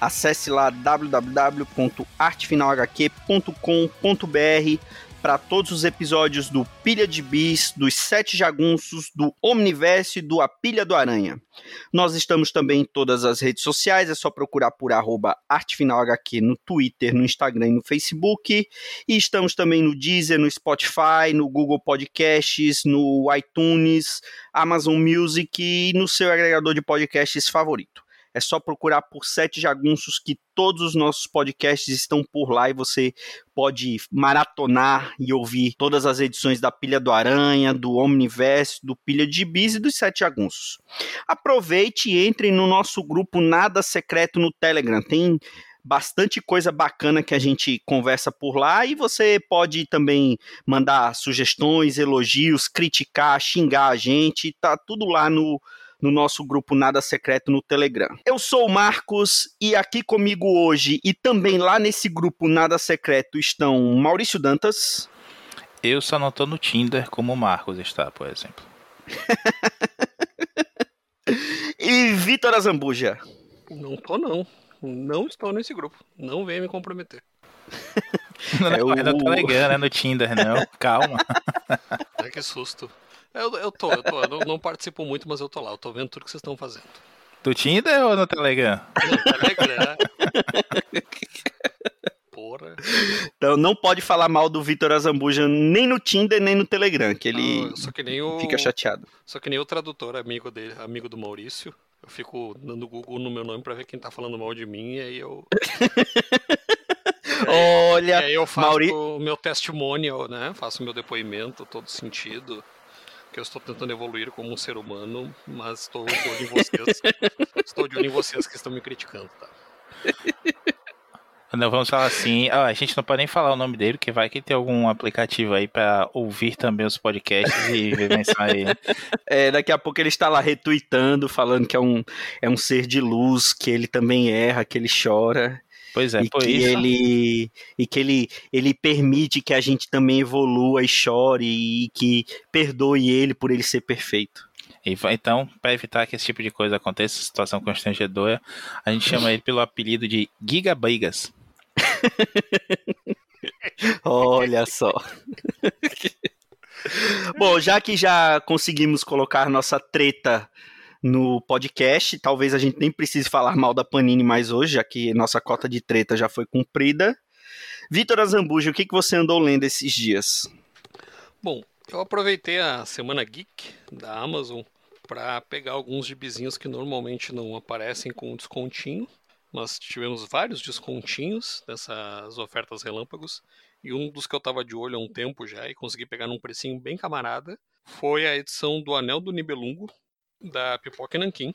Acesse lá www.artefinalhq.com.br para todos os episódios do Pilha de Bis, dos Sete Jagunços, do Omniverse e do A Pilha do Aranha. Nós estamos também em todas as redes sociais, é só procurar por arroba artefinalhq no Twitter, no Instagram e no Facebook. E estamos também no Deezer, no Spotify, no Google Podcasts, no iTunes, Amazon Music e no seu agregador de podcasts favorito. É só procurar por Sete Jagunços que todos os nossos podcasts estão por lá e você pode maratonar e ouvir todas as edições da Pilha do Aranha, do Omniverse, do Pilha de Bis e dos Sete Jagunços. Aproveite e entre no nosso grupo Nada Secreto no Telegram. Tem bastante coisa bacana que a gente conversa por lá e você pode também mandar sugestões, elogios, criticar, xingar a gente, tá tudo lá no no nosso grupo Nada Secreto no Telegram. Eu sou o Marcos e aqui comigo hoje e também lá nesse grupo Nada Secreto estão Maurício Dantas. Eu só não tô no Tinder como o Marcos está, por exemplo. e Vitor Azambuja. Não tô, não. Não estou nesse grupo. Não venha me comprometer. Não, é, é no Telegram, é no Tinder, não. Calma. Ai, que susto. Eu, eu tô, eu tô. Eu não, não, participo muito, mas eu tô lá. Eu tô vendo tudo que vocês estão fazendo. Do Tinder ou no Telegram? No Telegram. Porra. Então não pode falar mal do Vitor Azambuja nem no Tinder, nem no Telegram, que ele ah, que nem o, fica chateado. Só que nem o tradutor, amigo dele, amigo do Maurício. Eu fico dando Google no meu nome pra ver quem tá falando mal de mim, e aí eu. Olha, e aí eu faço Mauri... o meu testimonial, né? Faço o meu depoimento, todo sentido que eu estou tentando evoluir como um ser humano, mas estou de olho em vocês. estou de olho em vocês que estão me criticando, tá? Não, vamos falar assim, ah, a gente não pode nem falar o nome dele, porque vai que tem algum aplicativo aí para ouvir também os podcasts e vivenciar aí. É, daqui a pouco ele está lá retweetando, falando que é um, é um ser de luz, que ele também erra, que ele chora. Pois é, e que isso. ele e que ele, ele permite que a gente também evolua e chore e que perdoe ele por ele ser perfeito. Então, para evitar que esse tipo de coisa aconteça, situação constrangedora, a gente chama ele pelo apelido de Gigabrigas. Olha só. Bom, já que já conseguimos colocar nossa treta no podcast. Talvez a gente nem precise falar mal da Panini mais hoje, já que nossa cota de treta já foi cumprida. Vitor Azambuja, o que, que você andou lendo esses dias? Bom, eu aproveitei a Semana Geek da Amazon para pegar alguns gibizinhos que normalmente não aparecem com descontinho. Nós tivemos vários descontinhos dessas ofertas relâmpagos. E um dos que eu estava de olho há um tempo já e consegui pegar num precinho bem camarada foi a edição do Anel do Nibelungo, da Pipoca Nankin,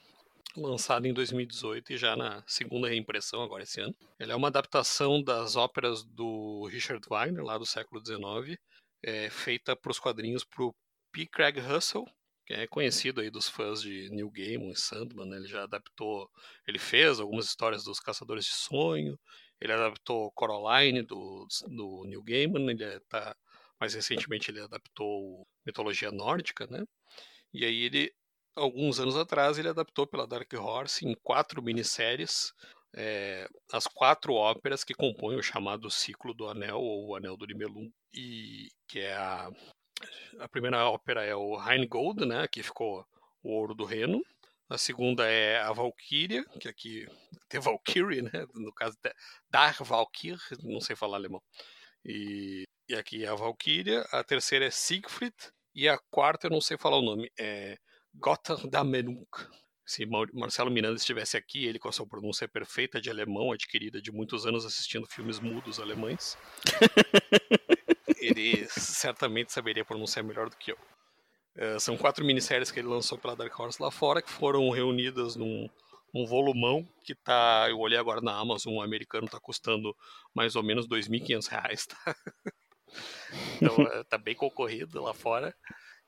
lançado em 2018 e já na segunda reimpressão agora esse ano. Ele é uma adaptação das óperas do Richard Wagner, lá do século XIX, é, feita para os quadrinhos para o P. Craig Russell, que é conhecido aí dos fãs de Neil Gaiman e Sandman, né? ele já adaptou, ele fez algumas histórias dos Caçadores de Sonho, ele adaptou Coraline do, do Neil Gaiman, ele é, tá, mais recentemente ele adaptou mitologia nórdica, né? E aí ele alguns anos atrás, ele adaptou pela Dark Horse em quatro minisséries é, as quatro óperas que compõem o chamado Ciclo do Anel, ou o Anel do Nibelung, e que é a, a primeira ópera é o Rheingold, né, que ficou o Ouro do Reno, a segunda é a Valkyria, que aqui tem Valkyrie, né, no caso Dar Valkyr, não sei falar alemão, e, e aqui é a Valkyria, a terceira é Siegfried, e a quarta eu não sei falar o nome, é Gotterdammerung. Se Marcelo Miranda estivesse aqui, ele com a sua pronúncia perfeita de alemão, adquirida de muitos anos assistindo filmes mudos alemães, ele certamente saberia pronunciar melhor do que eu. Uh, são quatro minisséries que ele lançou pela Dark Horse lá fora, que foram reunidas num, um volumão que tá. Eu olhei agora na Amazon, um americano tá custando mais ou menos R$ 2.500, tá? Então é, tá bem concorrido lá fora.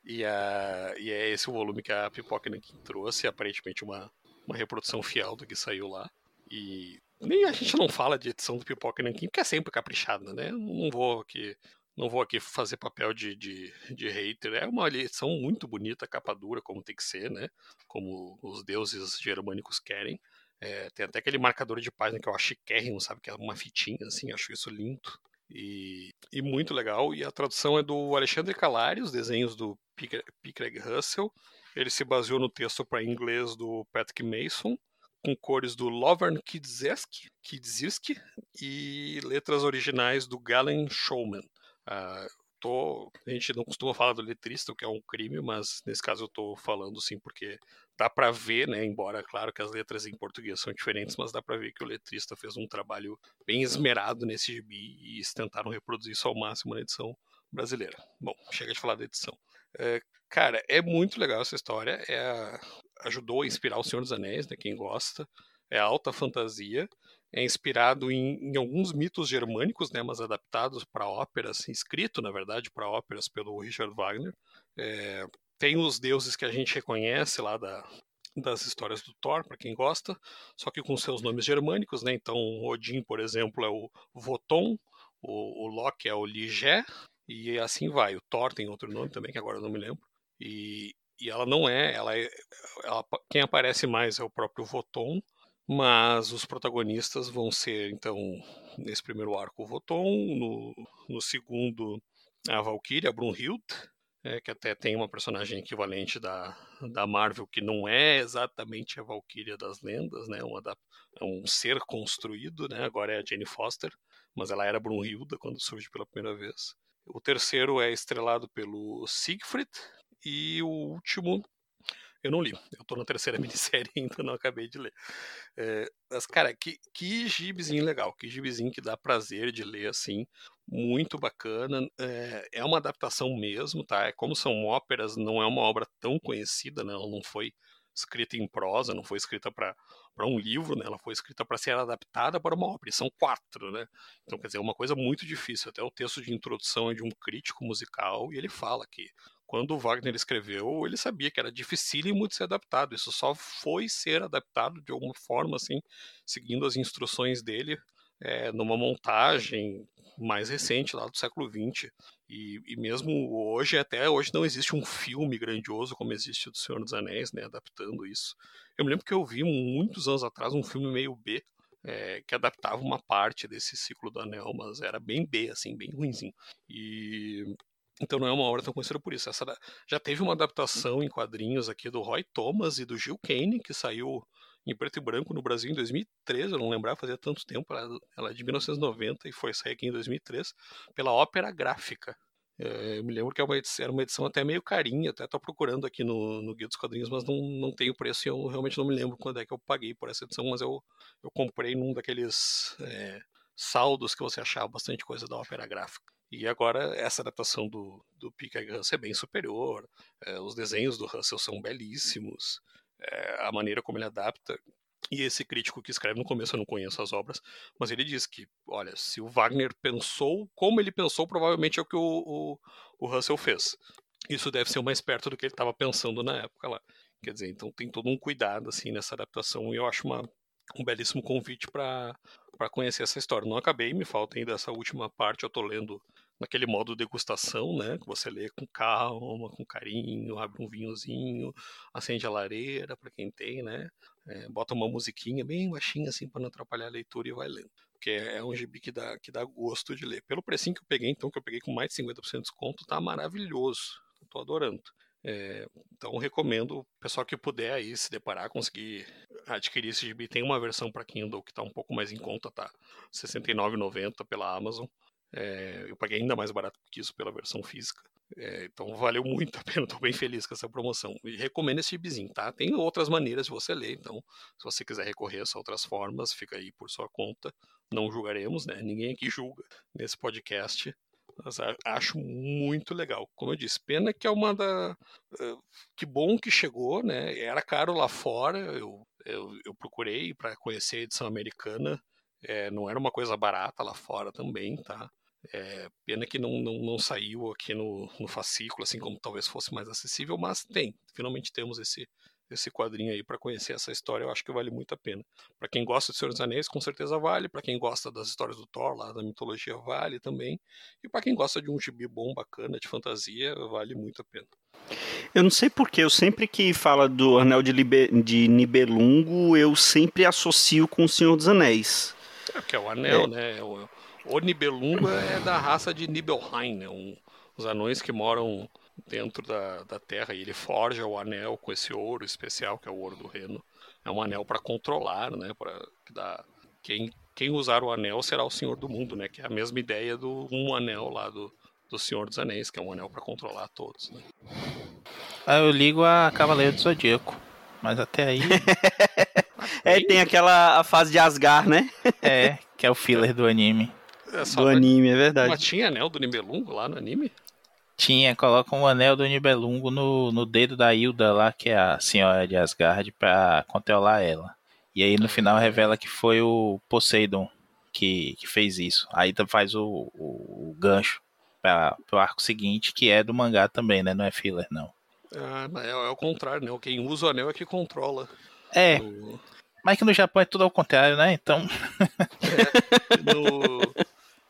E, a, e é esse o volume que a Pipoca Nankin trouxe, aparentemente uma, uma reprodução fiel do que saiu lá. E nem a gente não fala de edição do Pipoca Nankin, porque é sempre caprichada, né? Não vou aqui não vou aqui fazer papel de, de, de hater. É uma edição muito bonita, capa dura, como tem que ser, né? Como os deuses germânicos querem. É, tem até aquele marcador de página que eu acho chiquérrimo, sabe? Que é uma fitinha, assim, acho isso lindo. E, e muito legal. E a tradução é do Alexandre Calari, os desenhos do P. Craig Russell. Ele se baseou no texto para inglês do Patrick Mason, com cores do Lovern Kidzierski e letras originais do Galen Showman. Uh, tô, a gente não costuma falar do letrista, o que é um crime, mas nesse caso eu estou falando sim porque dá para ver, né, embora claro que as letras em português são diferentes, mas dá para ver que o letrista fez um trabalho bem esmerado nesse gibi e eles tentaram reproduzir isso ao máximo na edição brasileira. Bom, chega de falar da edição. É, cara, é muito legal essa história, é, ajudou a inspirar o Senhor dos Anéis, né, quem gosta, é alta fantasia, é inspirado em, em, alguns mitos germânicos, né, mas adaptados para óperas, escrito, na verdade, para óperas pelo Richard Wagner. É, tem os deuses que a gente reconhece lá da, das histórias do Thor, para quem gosta, só que com seus nomes germânicos, né? Então, Odin, por exemplo, é o Voton, o, o Loki é o Ligé, e assim vai. O Thor tem outro nome também, que agora eu não me lembro. E, e ela não é, ela é, ela, quem aparece mais é o próprio Voton, mas os protagonistas vão ser, então, nesse primeiro arco, o Voton, no, no segundo, a Valkyria, a Brunhild, é, que até tem uma personagem equivalente da, da Marvel, que não é exatamente a Valkyria das lendas, né? Uma da, é um ser construído, né? Agora é a Jane Foster, mas ela era Brunhilda quando surge pela primeira vez. O terceiro é estrelado pelo Siegfried, e o último eu não li. Eu tô na terceira minissérie ainda, não acabei de ler. É, mas, cara, que, que gibizinho legal. Que gibizinho que dá prazer de ler, assim. Muito bacana. É, é uma adaptação mesmo, tá? É, como são óperas, não é uma obra tão conhecida, né? Ela não foi escrita em prosa, não foi escrita para um livro, né? Ela foi escrita para ser adaptada para uma ópera. E são quatro, né? Então, quer dizer, é uma coisa muito difícil. Até o texto de introdução é de um crítico musical e ele fala que quando o Wagner escreveu, ele sabia que era dificílimo de ser adaptado. Isso só foi ser adaptado de alguma forma, assim, seguindo as instruções dele, é, numa montagem mais recente, lá do século XX. E, e, mesmo hoje, até hoje, não existe um filme grandioso como existe o do Senhor dos Anéis, né, adaptando isso. Eu me lembro que eu vi muitos anos atrás um filme meio B, é, que adaptava uma parte desse ciclo do Anel, mas era bem B, assim, bem ruimzinho. E então não é uma obra tão conhecida por isso. Essa já teve uma adaptação em quadrinhos aqui do Roy Thomas e do Gil Kane, que saiu em preto e branco no Brasil em 2013, eu não lembrava, fazia tanto tempo, ela é de 1990 e foi sair aqui em 2003, pela Ópera Gráfica. É, eu me lembro que é era uma edição até meio carinha, até estou procurando aqui no, no Guia dos Quadrinhos, mas não, não tenho preço e eu realmente não me lembro quando é que eu paguei por essa edição, mas eu, eu comprei num daqueles é, saldos que você achava bastante coisa da Ópera Gráfica. E agora essa adaptação do, do Peter Russell é bem superior. É, os desenhos do Russell são belíssimos. É, a maneira como ele adapta. E esse crítico que escreve no começo, eu não conheço as obras, mas ele diz que, olha, se o Wagner pensou como ele pensou, provavelmente é o que o, o, o Russell fez. Isso deve ser mais perto do que ele estava pensando na época lá. Quer dizer, então tem todo um cuidado assim nessa adaptação e eu acho uma, um belíssimo convite para conhecer essa história. Não acabei, me falta ainda essa última parte, eu estou lendo naquele modo degustação, né? Que você lê com calma, com carinho, abre um vinhozinho, acende a lareira para quem tem, né? É, bota uma musiquinha bem baixinha assim para não atrapalhar a leitura e vai lendo. Porque é um gibi que dá, que dá gosto de ler. Pelo precinho que eu peguei, então, que eu peguei com mais de 50% de desconto, tá maravilhoso. Estou adorando. É, então recomendo o pessoal que puder aí se deparar, conseguir adquirir esse gibi. Tem uma versão para Kindle que está um pouco mais em conta, tá? R$ 69,90 pela Amazon. É, eu paguei ainda mais barato que isso pela versão física. É, então valeu muito a pena, estou bem feliz com essa promoção. E recomendo esse gibizinho, tá? Tem outras maneiras de você ler, então se você quiser recorrer a outras formas, fica aí por sua conta. Não julgaremos, né? Ninguém aqui julga nesse podcast. Mas acho muito legal. Como eu disse, pena que é uma da. Eh, que bom que chegou, né? Era caro lá fora. Eu, eu, eu procurei para conhecer a edição americana. É, não era uma coisa barata lá fora também, tá? É, pena que não, não, não saiu aqui no, no fascículo, assim como talvez fosse mais acessível, mas tem. Finalmente temos esse, esse quadrinho aí para conhecer essa história, eu acho que vale muito a pena. Para quem gosta de Senhor dos Anéis, com certeza vale. Para quem gosta das histórias do Thor, lá da mitologia, vale também. E para quem gosta de um gibi bom, bacana, de fantasia, vale muito a pena. Eu não sei porque, eu sempre que fala do Anel de, de Nibelungo, eu sempre associo com o Senhor dos Anéis. É, que é o anel, é. né? O, o Nibelungo é da raça de Nibelheim, né? Um, os anões que moram dentro da, da Terra e ele forja o anel com esse ouro especial, que é o ouro do reino. É um anel para controlar, né? Para dar quem quem usar o anel será o Senhor do Mundo, né? Que é a mesma ideia do um anel lá do, do Senhor dos Anéis, que é um anel para controlar todos. Né? Ah, eu ligo a Cavaleiro do Zodíaco, mas até aí. é, tem aquela a fase de Asgard, né? é, que é o filler do anime. É do anime, é verdade. Mas tinha anel do Nibelungo lá no anime? Tinha, coloca um anel do Nibelungo no, no dedo da Hilda lá, que é a senhora de Asgard, pra controlar ela. E aí no final revela que foi o Poseidon que, que fez isso. Aí faz o, o, o gancho para o arco seguinte, que é do mangá também, né? Não é filler, não. Ah, é, é o contrário, né? Quem usa o anel é que controla. É. O... Mas que no Japão é tudo ao contrário, né? Então. é, no...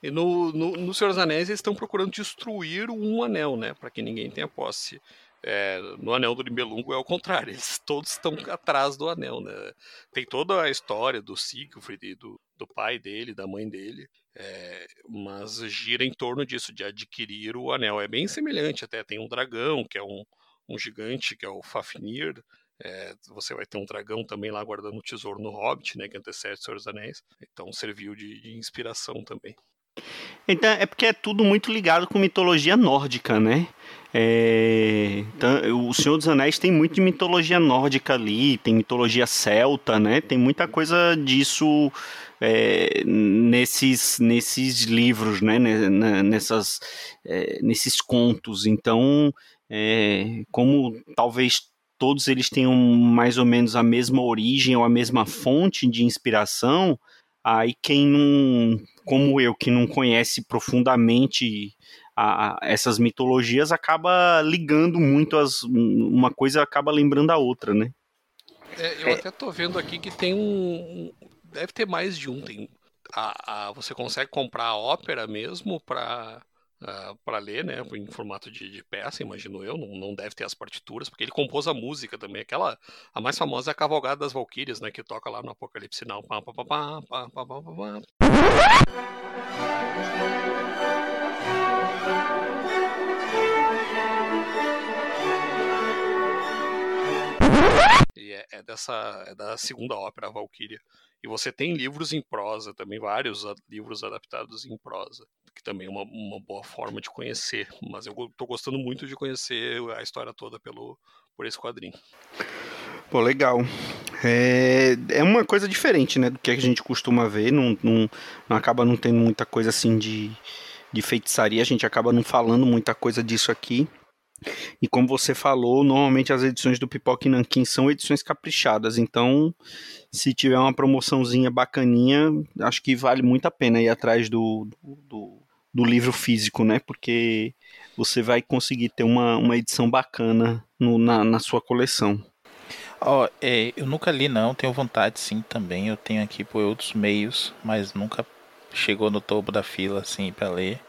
E no, no, no Senhor dos Anéis eles estão procurando destruir um anel, né? Para que ninguém tenha posse. É, no Anel do Nibelungo é o contrário, eles todos estão atrás do anel, né? Tem toda a história do Siegfried, do, do pai dele, da mãe dele, é, mas gira em torno disso, de adquirir o anel. É bem semelhante, até tem um dragão, que é um, um gigante, que é o Fafnir. É, você vai ter um dragão também lá guardando o tesouro no Hobbit, né, que antecede o Senhor dos Anéis. Então serviu de, de inspiração também. Então, é porque é tudo muito ligado com mitologia nórdica, né? É, então, o Senhor dos Anéis tem muito de mitologia nórdica ali, tem mitologia celta, né? Tem muita coisa disso é, nesses, nesses livros, né? Nessas, é, nesses contos. Então, é, como talvez todos eles tenham mais ou menos a mesma origem ou a mesma fonte de inspiração, aí quem não, como eu, que não conhece profundamente a, a, essas mitologias, acaba ligando muito as, uma coisa acaba lembrando a outra, né? É, eu é. até tô vendo aqui que tem um, deve ter mais de um. Tem a, a você consegue comprar a ópera mesmo para ah, para ler, né, em formato de, de, peça, imagino eu. Não, não deve ter as partituras, porque ele compôs a música também. Aquela a mais famosa é a Cavalgada das Valquírias, né, que toca lá no Apocalipse Sinal. E é, é, dessa é da segunda ópera, a Valkyria. E você tem livros em prosa também, vários livros adaptados em prosa, que também é uma, uma boa forma de conhecer. Mas eu estou gostando muito de conhecer a história toda pelo, por esse quadrinho. Pô, legal. É, é uma coisa diferente, né, do que a gente costuma ver. Não, não, não acaba não tendo muita coisa assim de, de feitiçaria. A gente acaba não falando muita coisa disso aqui. E como você falou, normalmente as edições do Pipoca e são edições caprichadas, então se tiver uma promoçãozinha bacaninha, acho que vale muito a pena ir atrás do, do livro físico, né? Porque você vai conseguir ter uma, uma edição bacana no, na, na sua coleção. Ó, oh, é, eu nunca li não, tenho vontade sim também, eu tenho aqui por outros meios, mas nunca chegou no topo da fila assim para ler.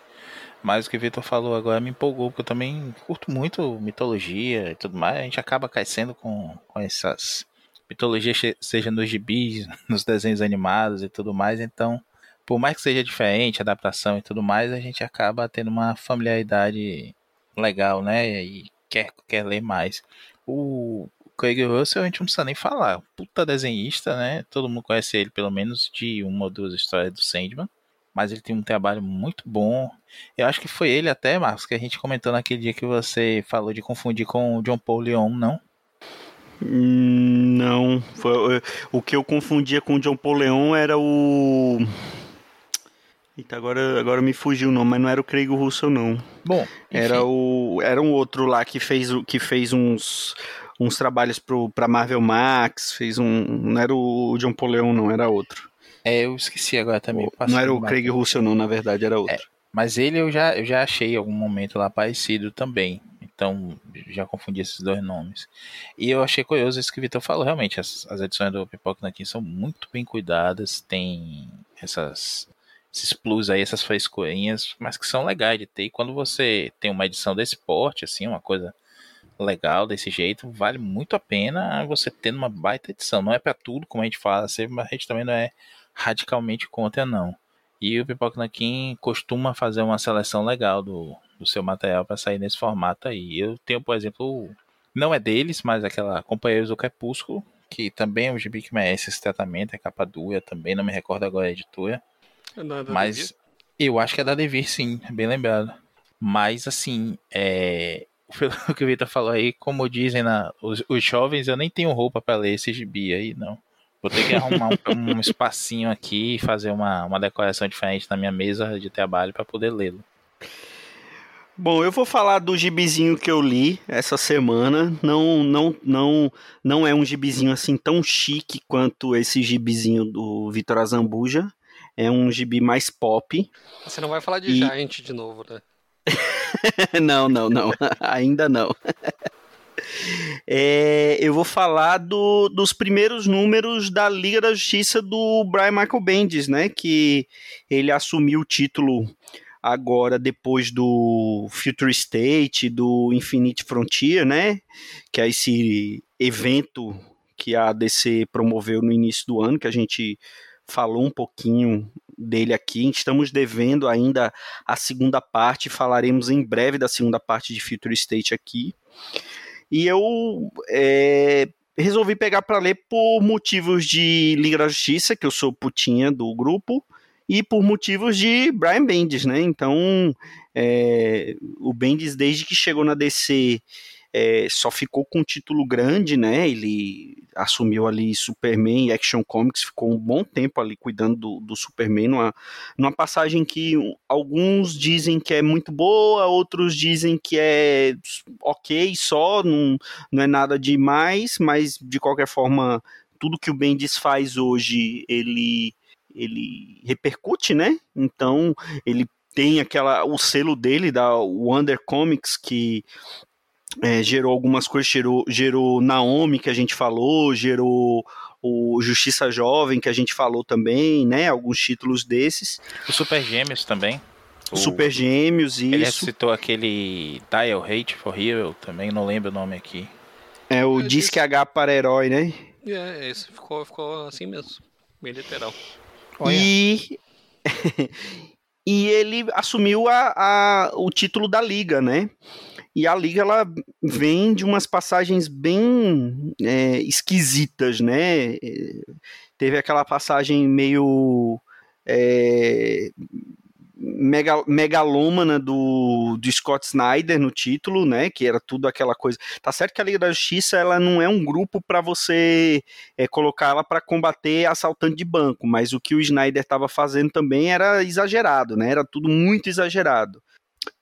Mas o que o Vitor falou agora me empolgou, porque eu também curto muito mitologia e tudo mais. A gente acaba crescendo com, com essas mitologias, seja nos gibis, nos desenhos animados e tudo mais. Então, por mais que seja diferente, adaptação e tudo mais, a gente acaba tendo uma familiaridade legal, né? E quer, quer ler mais. O Craig Russell a gente não precisa nem falar. Puta desenhista, né? Todo mundo conhece ele pelo menos de uma ou duas histórias do Sandman mas ele tem um trabalho muito bom. Eu acho que foi ele até, Marcos, que a gente comentou naquele dia que você falou de confundir com o John Paul Leon, não? Hum, não, foi, o que eu confundia com o John Paul Leon era o Eita, agora, agora me fugiu o nome, mas não era o Craig Russell, não. Bom, enfim. era o era um outro lá que fez, que fez uns, uns trabalhos pro, pra Marvel Max, fez um. Não era o John Paul Leon, não, era outro. É, eu esqueci agora também. Não era o Craig Russell, não, na verdade, era outro. Mas ele eu já, eu já achei em algum momento lá parecido também. Então, já confundi esses dois nomes. E eu achei curioso isso que o Vitor falou. Realmente, as, as edições do Pipoca Nankin são muito bem cuidadas. Tem essas, esses plus aí, essas frescurinhas, mas que são legais de ter. E quando você tem uma edição desse porte, assim, uma coisa legal desse jeito, vale muito a pena você ter uma baita edição. Não é para tudo, como a gente fala, mas a gente também não é radicalmente contra, não. E o Pipoca Nankin costuma fazer uma seleção legal do, do seu material para sair nesse formato aí. Eu tenho, por exemplo, não é deles, mas aquela Companheiros do Crepúsculo, que também é um gibi que merece esse tratamento, é capa dura também, não me recordo agora a editora. É mas Devir? eu acho que é da Devir, sim, bem lembrado. Mas assim, é, pelo que o Vitor falou aí, como dizem na, os, os jovens, eu nem tenho roupa para ler esse gibi aí, não. Vou ter que arrumar um, um espacinho aqui e fazer uma, uma decoração diferente na minha mesa de trabalho para poder lê-lo. Bom, eu vou falar do gibizinho que eu li essa semana. Não, não, não, não é um gibizinho assim tão chique quanto esse gibizinho do Vitor Azambuja. É um gibi mais pop. Você não vai falar de e... Giant de novo, né? não, não, não. Ainda não. É, eu vou falar do, dos primeiros números da Liga da Justiça do Brian Michael Bendis, né? Que ele assumiu o título agora depois do Future State, do Infinite Frontier, né? Que é esse evento que a DC promoveu no início do ano, que a gente falou um pouquinho dele aqui. Estamos devendo ainda a segunda parte, falaremos em breve da segunda parte de Future State aqui. E eu é, resolvi pegar para ler por motivos de Liga da Justiça, que eu sou putinha do grupo, e por motivos de Brian Bendis, né? Então, é, o Bendis, desde que chegou na DC, é, só ficou com um título grande, né? Ele assumiu ali Superman e Action Comics, ficou um bom tempo ali cuidando do, do Superman, numa, numa passagem que alguns dizem que é muito boa, outros dizem que é ok só, não, não é nada demais, mas de qualquer forma, tudo que o Bendis faz hoje, ele ele repercute, né? Então ele tem aquela o selo dele da Wonder Comics que é, gerou algumas coisas, gerou, gerou Naomi que a gente falou, gerou o Justiça Jovem que a gente falou também, né? Alguns títulos desses. O Super Gêmeos também. O Super Gêmeos, isso. Ele citou aquele Dial Hate for Hero também, não lembro o nome aqui. É o é, Disque H para Herói, né? É, esse ficou, ficou assim mesmo, bem literal. E e ele assumiu a, a, o título da liga, né? E a liga ela vem de umas passagens bem é, esquisitas, né? É, teve aquela passagem meio é, mega, megalômana do, do Scott Snyder no título, né? Que era tudo aquela coisa. Tá certo que a Liga da Justiça ela não é um grupo para você é, colocar ela para combater assaltante de banco, mas o que o Snyder estava fazendo também era exagerado, né? Era tudo muito exagerado.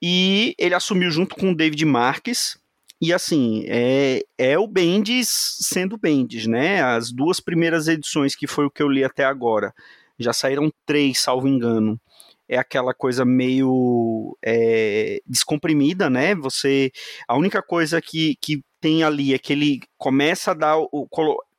E ele assumiu junto com o David Marques, e assim, é, é o Bendis sendo Bendis, né? As duas primeiras edições, que foi o que eu li até agora, já saíram três, salvo engano é aquela coisa meio é, descomprimida, né? Você a única coisa que, que tem ali é que ele começa a dar o,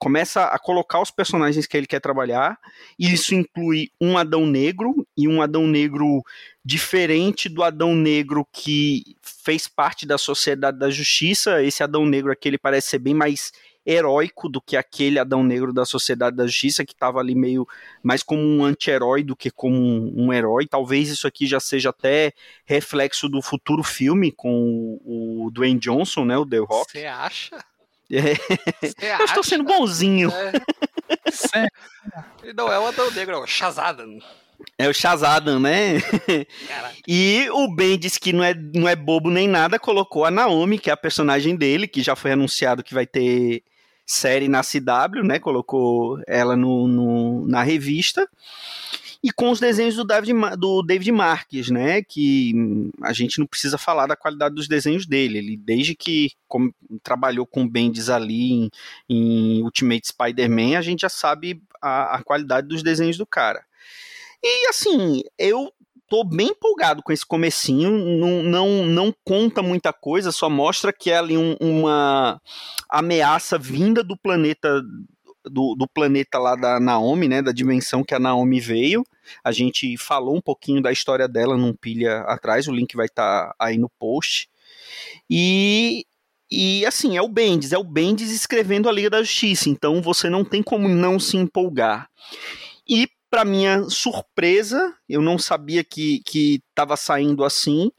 começa a colocar os personagens que ele quer trabalhar, e isso inclui um Adão Negro e um Adão Negro diferente do Adão Negro que fez parte da Sociedade da Justiça. Esse Adão Negro aqui ele parece ser bem mais heróico do que aquele Adão Negro da Sociedade da Justiça, que estava ali meio mais como um anti-herói do que como um, um, herói. Talvez isso aqui já seja até reflexo do futuro filme com o, o Dwayne Johnson, né, o The Rock. Você acha? É. Eu estou sendo bonzinho. É. Não é o Adão Negro, é o Shazadam. É o Shazadam, né? e o Ben disse que não é, não é bobo nem nada, colocou a Naomi, que é a personagem dele, que já foi anunciado que vai ter série na CW, né? Colocou ela no, no, na revista. E com os desenhos do David, do David Marques, né? Que a gente não precisa falar da qualidade dos desenhos dele. Ele, desde que como, trabalhou com Bendis ali em, em Ultimate Spider-Man, a gente já sabe a, a qualidade dos desenhos do cara. E assim, eu tô bem empolgado com esse comecinho, não, não, não conta muita coisa, só mostra que é ali um, uma ameaça vinda do planeta do, do, planeta lá da Naomi, né, da dimensão que a Naomi veio. A gente falou um pouquinho da história dela num pilha atrás, o link vai estar tá aí no post. E e assim, é o Bendis, é o Bendis escrevendo a Liga da Justiça, então você não tem como não se empolgar. E para minha surpresa, eu não sabia que estava saindo assim.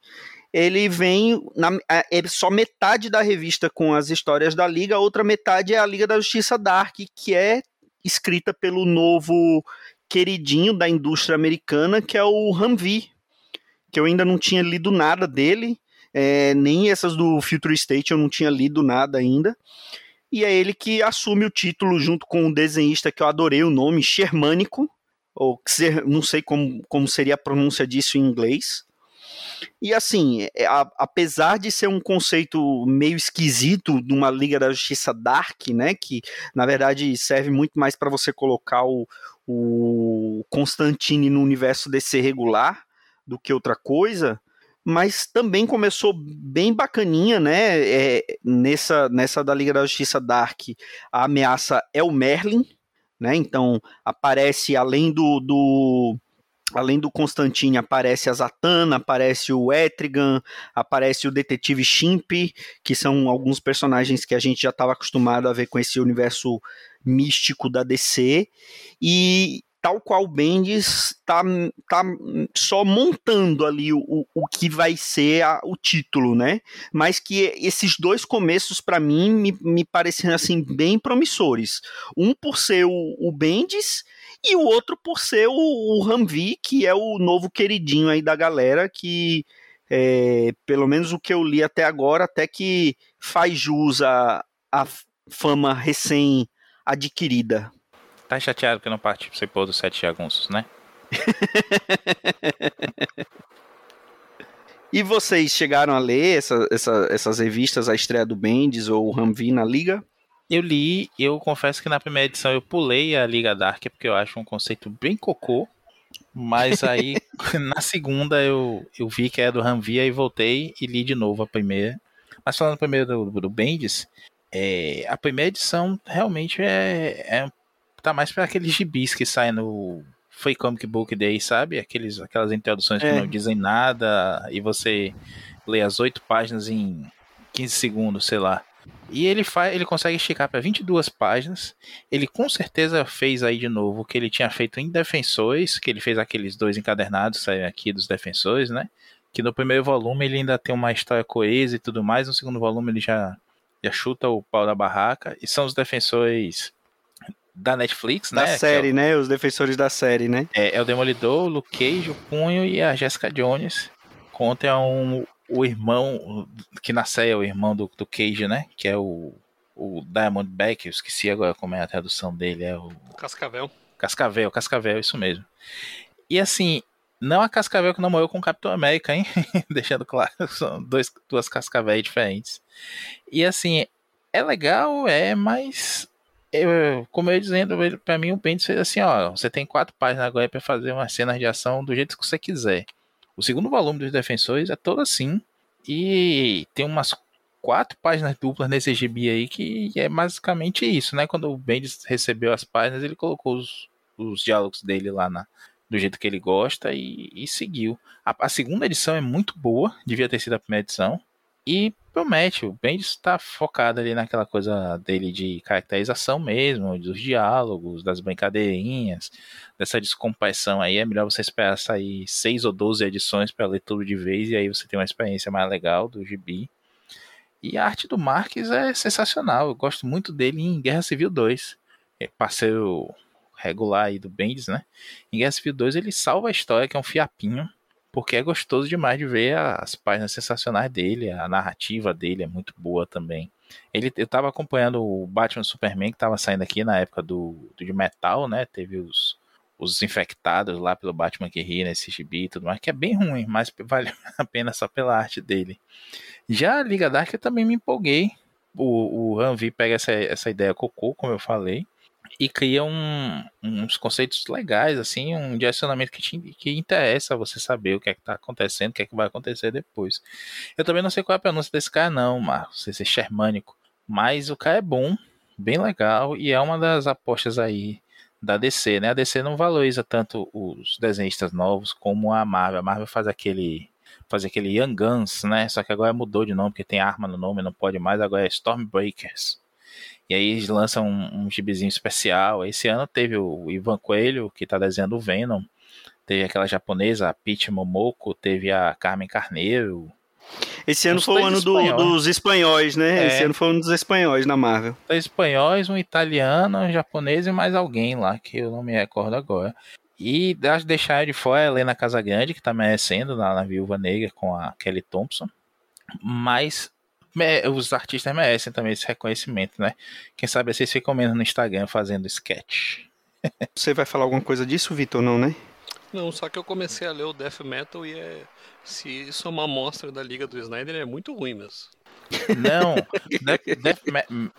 Ele vem na é só metade da revista com as histórias da Liga, a outra metade é a Liga da Justiça Dark, que é escrita pelo novo queridinho da indústria americana, que é o Humvee, que eu ainda não tinha lido nada dele, é, nem essas do Future State eu não tinha lido nada ainda. E é ele que assume o título junto com um desenhista que eu adorei o nome, Shermânico, ou não sei como, como seria a pronúncia disso em inglês. E assim, é, a, apesar de ser um conceito meio esquisito de uma Liga da Justiça Dark, né, que na verdade serve muito mais para você colocar o, o Constantine no universo DC regular do que outra coisa, mas também começou bem bacaninha, né? É, nessa, nessa da Liga da Justiça Dark, a ameaça é o Merlin, né? Então aparece além do, do além do Constantine, aparece a Zatanna, aparece o Etrigan, aparece o Detetive Shimp, que são alguns personagens que a gente já estava acostumado a ver com esse universo místico da DC. E tal qual Bendis tá, tá só montando ali o, o que vai ser a, o título, né? Mas que esses dois começos, para mim, me, me assim, bem promissores. Um por ser o, o Bendis e o outro por ser o, o Humvee, que é o novo queridinho aí da galera, que é, pelo menos o que eu li até agora, até que faz jus à, à fama recém adquirida. Tá chateado que eu não participou dos Sete Jagunços, né? e vocês chegaram a ler essa, essa, essas revistas, a estreia do Bendis ou o Humvee na Liga? Eu li, eu confesso que na primeira edição eu pulei a Liga Dark, porque eu acho um conceito bem cocô. Mas aí, na segunda, eu, eu vi que é do Humvee e voltei e li de novo a primeira. Mas falando primeiro do, do Bendis, é, a primeira edição realmente é, é tá mais para aqueles gibis que saem no Free Comic Book Day, sabe? Aqueles, aquelas introduções é. que não dizem nada e você lê as oito páginas em 15 segundos, sei lá. E ele faz, ele consegue esticar para 22 páginas. Ele com certeza fez aí de novo o que ele tinha feito em Defensores, que ele fez aqueles dois encadernados saem aqui dos Defensores, né? Que no primeiro volume ele ainda tem uma história coesa e tudo mais, no segundo volume ele já já chuta o pau da barraca e são os defensores da Netflix, da né? Da série, é o, né? Os defensores da série, né? É, é o Demolidor, o Luke Cage, o Punho e a Jessica Jones contra um, o irmão, que na série é o irmão do, do Cage, né? Que é o, o Diamondback, eu esqueci agora como é a tradução dele, é o... Cascavel. Cascavel, Cascavel, isso mesmo. E assim, não a Cascavel que não morreu com o Capitão América, hein? Deixando claro, são dois, duas Cascavéis diferentes. E assim, é legal, é, mas eu, como eu ia dizendo, para mim o Bendis fez assim, ó, você tem quatro páginas agora para fazer umas cenas de ação do jeito que você quiser. O segundo volume dos Defensores é todo assim e tem umas quatro páginas duplas nesse gibi aí que é basicamente isso, né? Quando o Bendis recebeu as páginas, ele colocou os, os diálogos dele lá na, do jeito que ele gosta e, e seguiu. A, a, segunda edição é muito boa, devia ter sido a primeira edição. E promete, o Bendis está focado ali naquela coisa dele de caracterização mesmo, dos diálogos, das brincadeirinhas, dessa descompaixão aí. É melhor você esperar sair seis ou doze edições para ler tudo de vez e aí você tem uma experiência mais legal do gibi. E a arte do Marques é sensacional, eu gosto muito dele em Guerra Civil 2. É parceiro regular aí do Bendis, né? Em Guerra Civil 2 ele salva a história, que é um fiapinho porque é gostoso demais de ver as páginas sensacionais dele, a narrativa dele é muito boa também. Ele, eu tava acompanhando o Batman Superman que tava saindo aqui na época do, do de metal, né? Teve os, os infectados lá pelo Batman que ri nesse gibi e tudo mais, que é bem ruim, mas vale a pena só pela arte dele. Já a Liga Dark eu também me empolguei. O, o Anvi pega essa, essa ideia cocô, como eu falei, e cria um, uns conceitos legais, assim, um direcionamento que, te, que interessa você saber o que é que tá acontecendo, o que é que vai acontecer depois. Eu também não sei qual é a pronúncia desse cara, não, Marcos, se é Shermânico, mas o cara é bom, bem legal, e é uma das apostas aí da DC, né? A DC não valoriza tanto os desenhistas novos como a Marvel. A Marvel faz aquele faz aquele Young Guns, né? Só que agora mudou de nome, porque tem arma no nome, não pode mais, agora é Stormbreakers. E aí eles lançam um, um gibizinho especial. Esse ano teve o Ivan Coelho, que tá desenhando o Venom. Teve aquela japonesa, a Peach Momoko, teve a Carmen Carneiro. Esse ano foi o ano do, dos espanhóis, né? É. Esse ano foi um dos espanhóis na Marvel. Dois espanhóis, um italiano, um japonês e mais alguém lá, que eu não me recordo agora. E deixar de fora a Helena Casagrande, que tá merecendo na, na Viúva Negra com a Kelly Thompson. Mas os artistas merecem também esse reconhecimento, né? Quem sabe vocês ficam menos no Instagram fazendo sketch. Você vai falar alguma coisa disso, Vitor, não, né? Não, só que eu comecei a ler o Death Metal e é. Se isso é uma amostra da Liga do Snyder, é muito ruim mesmo. Não, Death, Death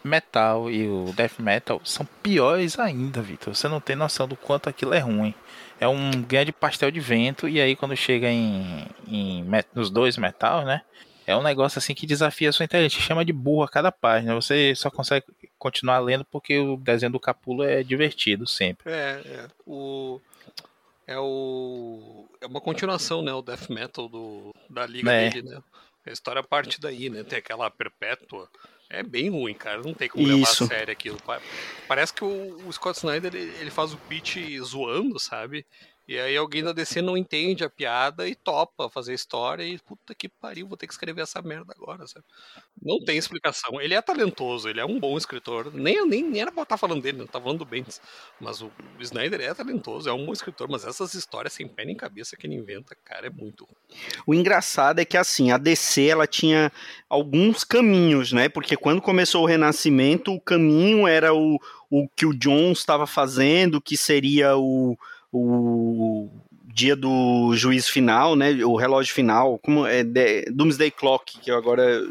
Metal e o Death Metal são piores ainda, Vitor. Você não tem noção do quanto aquilo é ruim. É um grande pastel de vento, e aí quando chega em, em nos dois metal, né? É um negócio assim que desafia a sua inteligência, chama de burro a cada página. Você só consegue continuar lendo porque o desenho do Capulo é divertido sempre. É, é. O é o é uma continuação, né, o death metal do da liga é. dele, né? A história parte daí, né? Tem aquela perpétua. É bem ruim, cara. Não tem como Isso. levar a sério aquilo. Parece que o, o Scott Snyder ele, ele faz o pitch zoando, sabe? E aí alguém da DC não entende a piada e topa fazer história e puta que pariu, vou ter que escrever essa merda agora, sabe? Não tem explicação. Ele é talentoso, ele é um bom escritor. Nem, nem, nem era pra estar falando dele, não tá falando do Bendis. Mas o Snyder é talentoso, é um bom escritor, mas essas histórias sem pé nem cabeça que ele inventa, cara, é muito ruim. O engraçado é que assim, a DC ela tinha alguns caminhos, né? Porque quando começou o Renascimento, o caminho era o, o que o John estava fazendo, que seria o o dia do juízo final, né? O relógio final, como é de, Doomsday Clock, que agora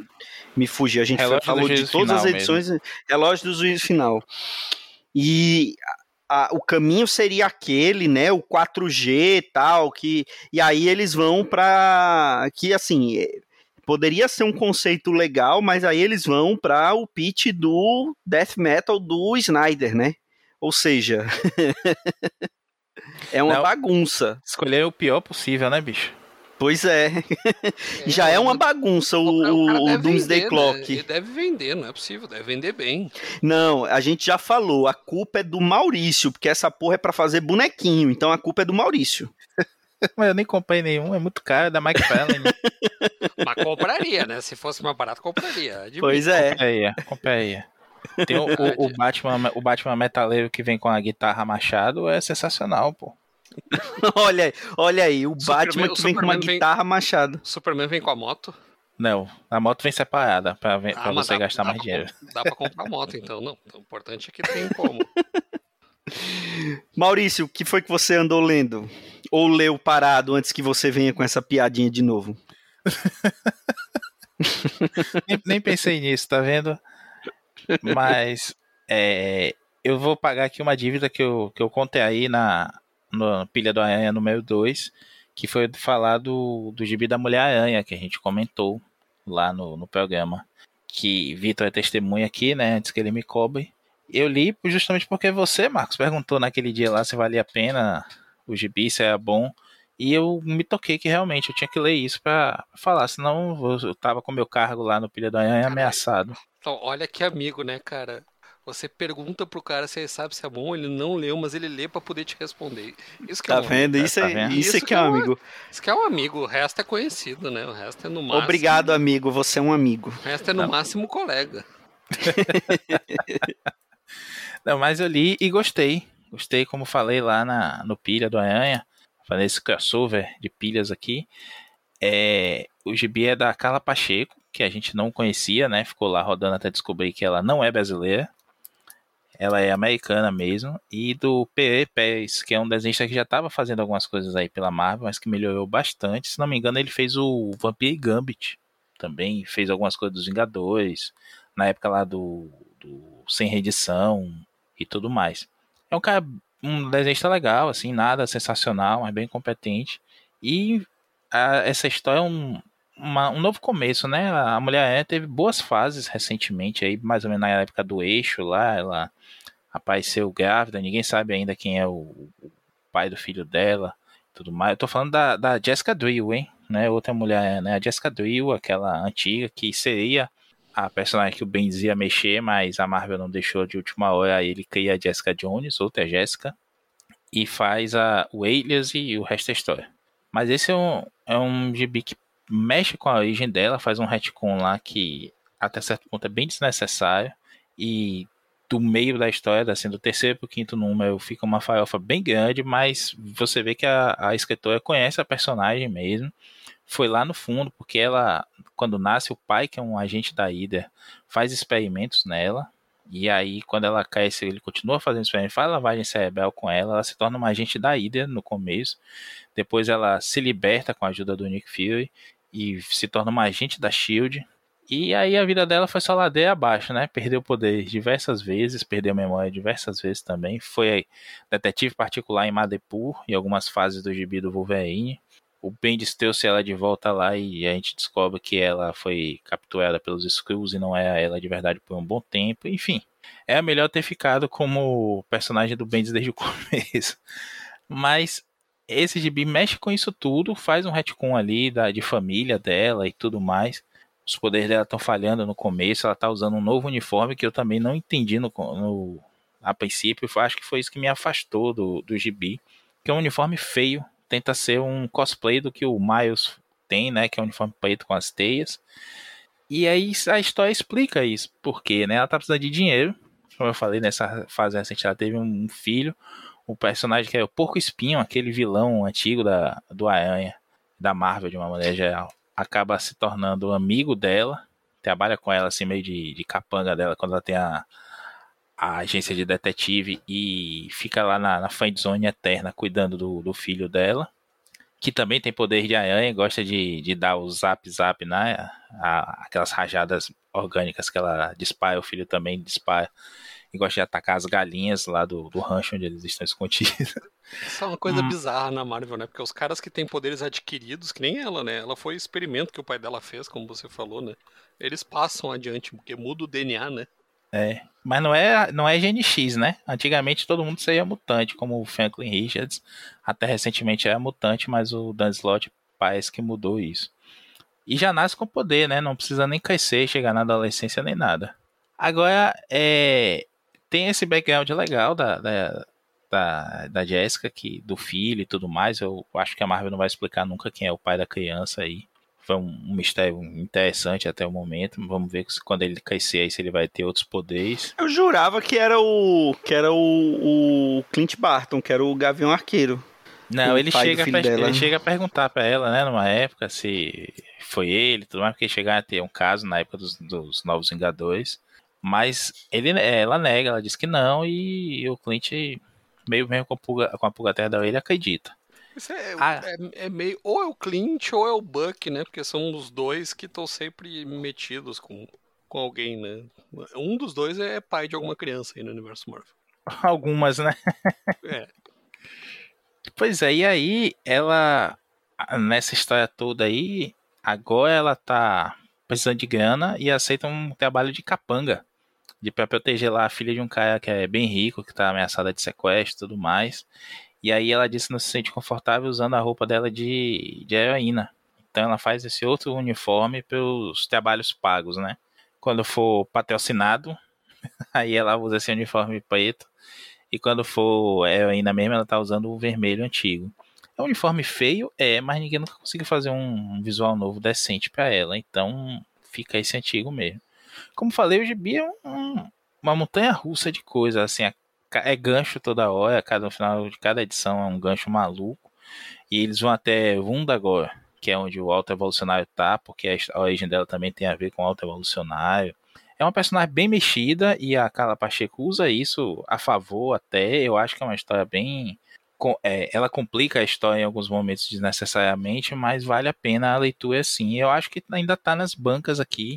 me fugi. A gente relógio falou de todas as edições, mesmo. relógio do juízo final. E a, o caminho seria aquele, né? O 4G e tal, que e aí eles vão para que assim poderia ser um conceito legal, mas aí eles vão para o pitch do death metal do Snyder, né? Ou seja, É uma Não, bagunça. Escolher o pior possível, né, bicho? Pois é. é Já é uma bagunça o, o, o Doomsday vender, Clock. Né? Ele deve vender, não é possível, deve vender bem. Não, a gente já falou, a culpa é do Maurício, porque essa porra é para fazer bonequinho, então a culpa é do Maurício. Mas eu nem comprei nenhum, é muito caro, é da Mike Fallon. Mas compraria, né? Se fosse mais barato, compraria. Admito. Pois é. Compraria, compraria. Tem o, o, o, Batman, o Batman metaleiro que vem com a guitarra machado é sensacional, pô. olha, aí, olha aí, o Superman, Batman que vem com uma vem, guitarra machado. Superman vem com a moto? Não, a moto vem separada pra, ah, pra você dá, gastar dá mais dinheiro. Dá pra comprar moto, então. Não, o importante é que tem como. Maurício, o que foi que você andou lendo? Ou leu parado antes que você venha com essa piadinha de novo? nem, nem pensei nisso, tá vendo? Mas é, eu vou pagar aqui uma dívida que eu, que eu contei aí na, na Pilha do Aranha número 2, que foi falar do, do gibi da Mulher-Aranha, que a gente comentou lá no, no programa. Que Vitor é testemunha aqui, né? Antes que ele me cobre. Eu li justamente porque você, Marcos, perguntou naquele dia lá se valia a pena o gibi, se era bom. E eu me toquei que realmente eu tinha que ler isso para falar, senão eu tava com meu cargo lá no Pilha do Aranha ameaçado. Então, olha que amigo, né, cara? Você pergunta pro cara se ele sabe se é bom, ele não leu, mas ele lê para poder te responder. Isso que tá é um vendo? Isso, tá é, vendo? isso, isso que é um amigo. Isso que é um amigo, o resto é conhecido, né? O resto é no máximo. Obrigado, amigo, você é um amigo. O resto é no não. máximo colega. não, mas eu li e gostei. Gostei, como falei lá na, no Pilha do Aranha. Falei esse crossover de pilhas aqui. É, o gibi é da Carla Pacheco, que a gente não conhecia, né? Ficou lá rodando até descobrir que ela não é brasileira. Ela é americana mesmo. E do P.E. Pérez, que é um desenhista que já estava fazendo algumas coisas aí pela Marvel, mas que melhorou bastante. Se não me engano, ele fez o Vampire Gambit. Também fez algumas coisas dos Vingadores. Na época lá do, do Sem Redição. e tudo mais. É um cara, um desenhista legal, assim, nada sensacional, mas bem competente. E a, essa história é um, uma, um novo começo, né? A mulher teve boas fases recentemente, aí mais ou menos na época do eixo lá, ela apareceu grávida, ninguém sabe ainda quem é o, o pai do filho dela, tudo mais. Eu tô falando da, da Jessica Drill, hein? Né? Outra mulher, né? A Jessica Drill, aquela antiga que seria a personagem que o Ben dizia mexer, mas a Marvel não deixou de última hora, aí ele cria a Jessica Jones, outra Jessica, e faz a, o Alias e o resto da história. Mas esse é um, é um gibi que mexe com a origem dela, faz um retcon lá que até certo ponto é bem desnecessário, e do meio da história, assim, do terceiro para o quinto número, fica uma farofa bem grande, mas você vê que a, a escritora conhece a personagem mesmo, foi lá no fundo, porque ela, quando nasce, o pai, que é um agente da Hydra, faz experimentos nela. E aí, quando ela cresce, ele continua fazendo experimentos, faz lavagem cerebral com ela, ela se torna uma agente da Hydra no começo. Depois ela se liberta com a ajuda do Nick Fury e se torna uma agente da SHIELD. E aí a vida dela foi só ladeira abaixo, né? Perdeu poder diversas vezes, perdeu memória diversas vezes também. Foi detetive particular em Madepur e algumas fases do gibi do Wolverine o Bendis trouxe ela de volta lá e a gente descobre que ela foi capturada pelos Skrulls e não é ela de verdade por um bom tempo. Enfim, é melhor ter ficado como personagem do Bendis desde o começo. Mas esse gibi mexe com isso tudo, faz um retcon ali da, de família dela e tudo mais. Os poderes dela estão falhando no começo, ela está usando um novo uniforme que eu também não entendi no, no a princípio. Acho que foi isso que me afastou do, do gibi, que é um uniforme feio, tenta ser um cosplay do que o Miles tem, né? Que é um uniforme preto com as teias. E aí a história explica isso, porque né, ela tá precisando de dinheiro. Como eu falei, nessa fase recente ela teve um filho. O personagem que é o Porco Espinho, aquele vilão antigo da, do Aranha, da Marvel de uma maneira geral, acaba se tornando amigo dela. Trabalha com ela assim, meio de, de capanga dela, quando ela tem a, a agência de detetive e fica lá na, na zone eterna cuidando do, do filho dela, que também tem poder de aranha, gosta de, de dar o zap zap, né? A, aquelas rajadas orgânicas que ela dispara, o filho também dispara. E gosta de atacar as galinhas lá do, do rancho onde eles estão escondidos. Isso é uma coisa hum. bizarra na Marvel, né? Porque os caras que têm poderes adquiridos, que nem ela, né? Ela foi experimento que o pai dela fez, como você falou, né? Eles passam adiante, porque muda o DNA, né? É, mas não é, não é GNX, né? Antigamente todo mundo seria mutante, como o Franklin Richards. Até recentemente era mutante, mas o Dan Slott parece que mudou isso. E já nasce com poder, né? Não precisa nem crescer, chegar na adolescência nem nada. Agora, é, tem esse background legal da, da, da, da Jessica, que, do filho e tudo mais. Eu acho que a Marvel não vai explicar nunca quem é o pai da criança aí foi um, mistério interessante até o momento. Vamos ver se quando ele crescer aí se ele vai ter outros poderes. Eu jurava que era o que era o, o Clint Barton, que era o Gavião Arqueiro. Não, ele chega, ele chega a perguntar para ela, né, numa época, se foi ele, tudo mais, porque chegaram a ter um caso na época dos, dos Novos Vingadores. Mas ele, ela nega, ela diz que não, e o Clint, meio mesmo com a pulga, com a pulga atrás da ele, acredita. É, ah. é, é, meio. Ou é o Clint ou é o Buck, né? Porque são os dois que estão sempre metidos com, com alguém, né? Um dos dois é pai de alguma criança aí no universo Marvel. Algumas, né? É. Pois é, e aí ela. Nessa história toda aí, agora ela tá precisando de grana e aceita um trabalho de capanga. De pra proteger lá a filha de um cara que é bem rico, que tá ameaçada de sequestro e tudo mais. E aí ela disse que não se sente confortável usando a roupa dela de, de heroína. Então ela faz esse outro uniforme para os trabalhos pagos, né? Quando for patrocinado, aí ela usa esse uniforme preto. E quando for heroína mesmo, ela tá usando o vermelho antigo. É um uniforme feio, é, mas ninguém nunca conseguiu fazer um visual novo decente para ela. Então fica esse antigo mesmo. Como falei, o Gibi é um, uma montanha russa de coisas. Assim, a é gancho toda hora, cada, no final de cada edição é um gancho maluco. E eles vão até Vundagor, que é onde o Alto Evolucionário tá, porque a origem dela também tem a ver com o Alto Evolucionário. É uma personagem bem mexida e a Carla Pacheco usa isso a favor até. Eu acho que é uma história bem. É, ela complica a história em alguns momentos desnecessariamente, mas vale a pena a leitura sim. Eu acho que ainda está nas bancas aqui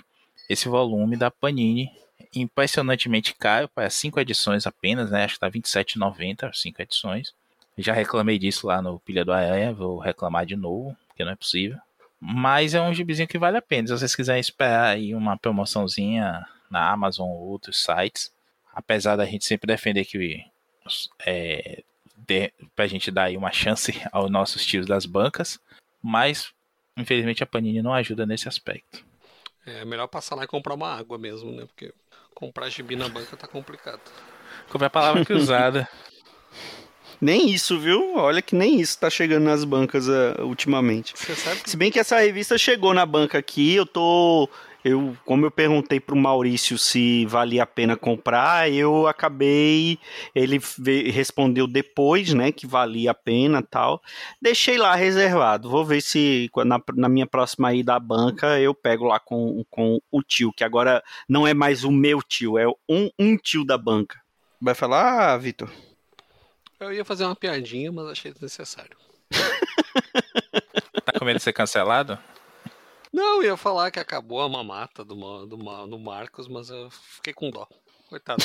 esse volume da Panini impressionantemente caro para cinco edições apenas, né? Acho que tá R$27,90, cinco edições. Já reclamei disso lá no Pilha do Aranha, vou reclamar de novo, porque não é possível. Mas é um gibizinho que vale a pena. Se vocês quiserem esperar aí uma promoçãozinha na Amazon ou outros sites, apesar da gente sempre defender que é, de, pra gente dar aí uma chance aos nossos tios das bancas, mas infelizmente a Panini não ajuda nesse aspecto. É melhor passar lá e comprar uma água mesmo, né? Porque comprar gibi na banca tá complicado. Como é a palavra cruzada. Nem isso, viu? Olha que nem isso tá chegando nas bancas uh, ultimamente. Que... Se bem que essa revista chegou na banca aqui, eu tô. Eu, como eu perguntei pro Maurício se valia a pena comprar, eu acabei. Ele respondeu depois, né, que valia a pena tal. Deixei lá reservado. Vou ver se na, na minha próxima ida à banca eu pego lá com, com o tio, que agora não é mais o meu tio, é um, um tio da banca. Vai falar, ah, Vitor? Eu ia fazer uma piadinha, mas achei desnecessário. tá com medo de ser cancelado? Não, ia falar que acabou a mamata do, do, do Marcos, mas eu fiquei com dó. Coitado.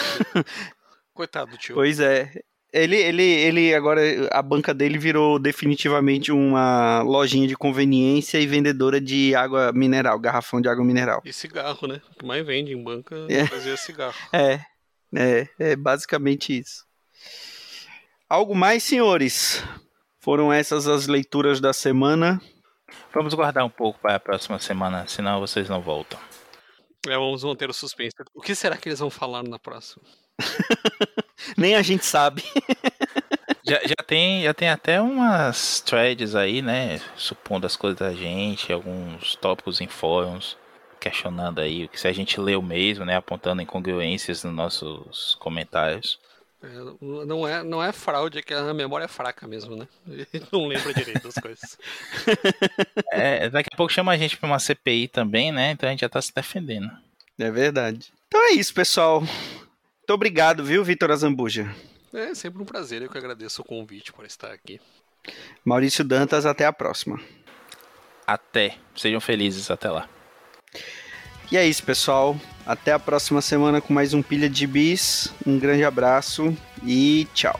Coitado do tio. Pois é. Ele, ele, ele agora, a banca dele virou definitivamente uma lojinha de conveniência e vendedora de água mineral, garrafão de água mineral. E cigarro, né? O que mais vende em banca é fazer cigarro. É, é, é basicamente isso. Algo mais, senhores? Foram essas as leituras da semana. Vamos guardar um pouco para a próxima semana, senão vocês não voltam. É, vamos manter o suspense. O que será que eles vão falar na próxima? Nem a gente sabe. já, já, tem, já tem até umas threads aí, né? Supondo as coisas da gente, alguns tópicos em fóruns, questionando aí o que se a gente leu mesmo, né? Apontando incongruências nos nossos comentários. É, não, é, não é fraude, é que a memória é fraca mesmo, né? Ele não lembra direito das coisas. É, daqui a pouco chama a gente pra uma CPI também, né? Então a gente já tá se defendendo. É verdade. Então é isso, pessoal. Muito obrigado, viu, Vitor Azambuja? É sempre um prazer, eu que agradeço o convite por estar aqui. Maurício Dantas, até a próxima. Até. Sejam felizes até lá. E é isso, pessoal. Até a próxima semana com mais um Pilha de Bis. Um grande abraço e tchau.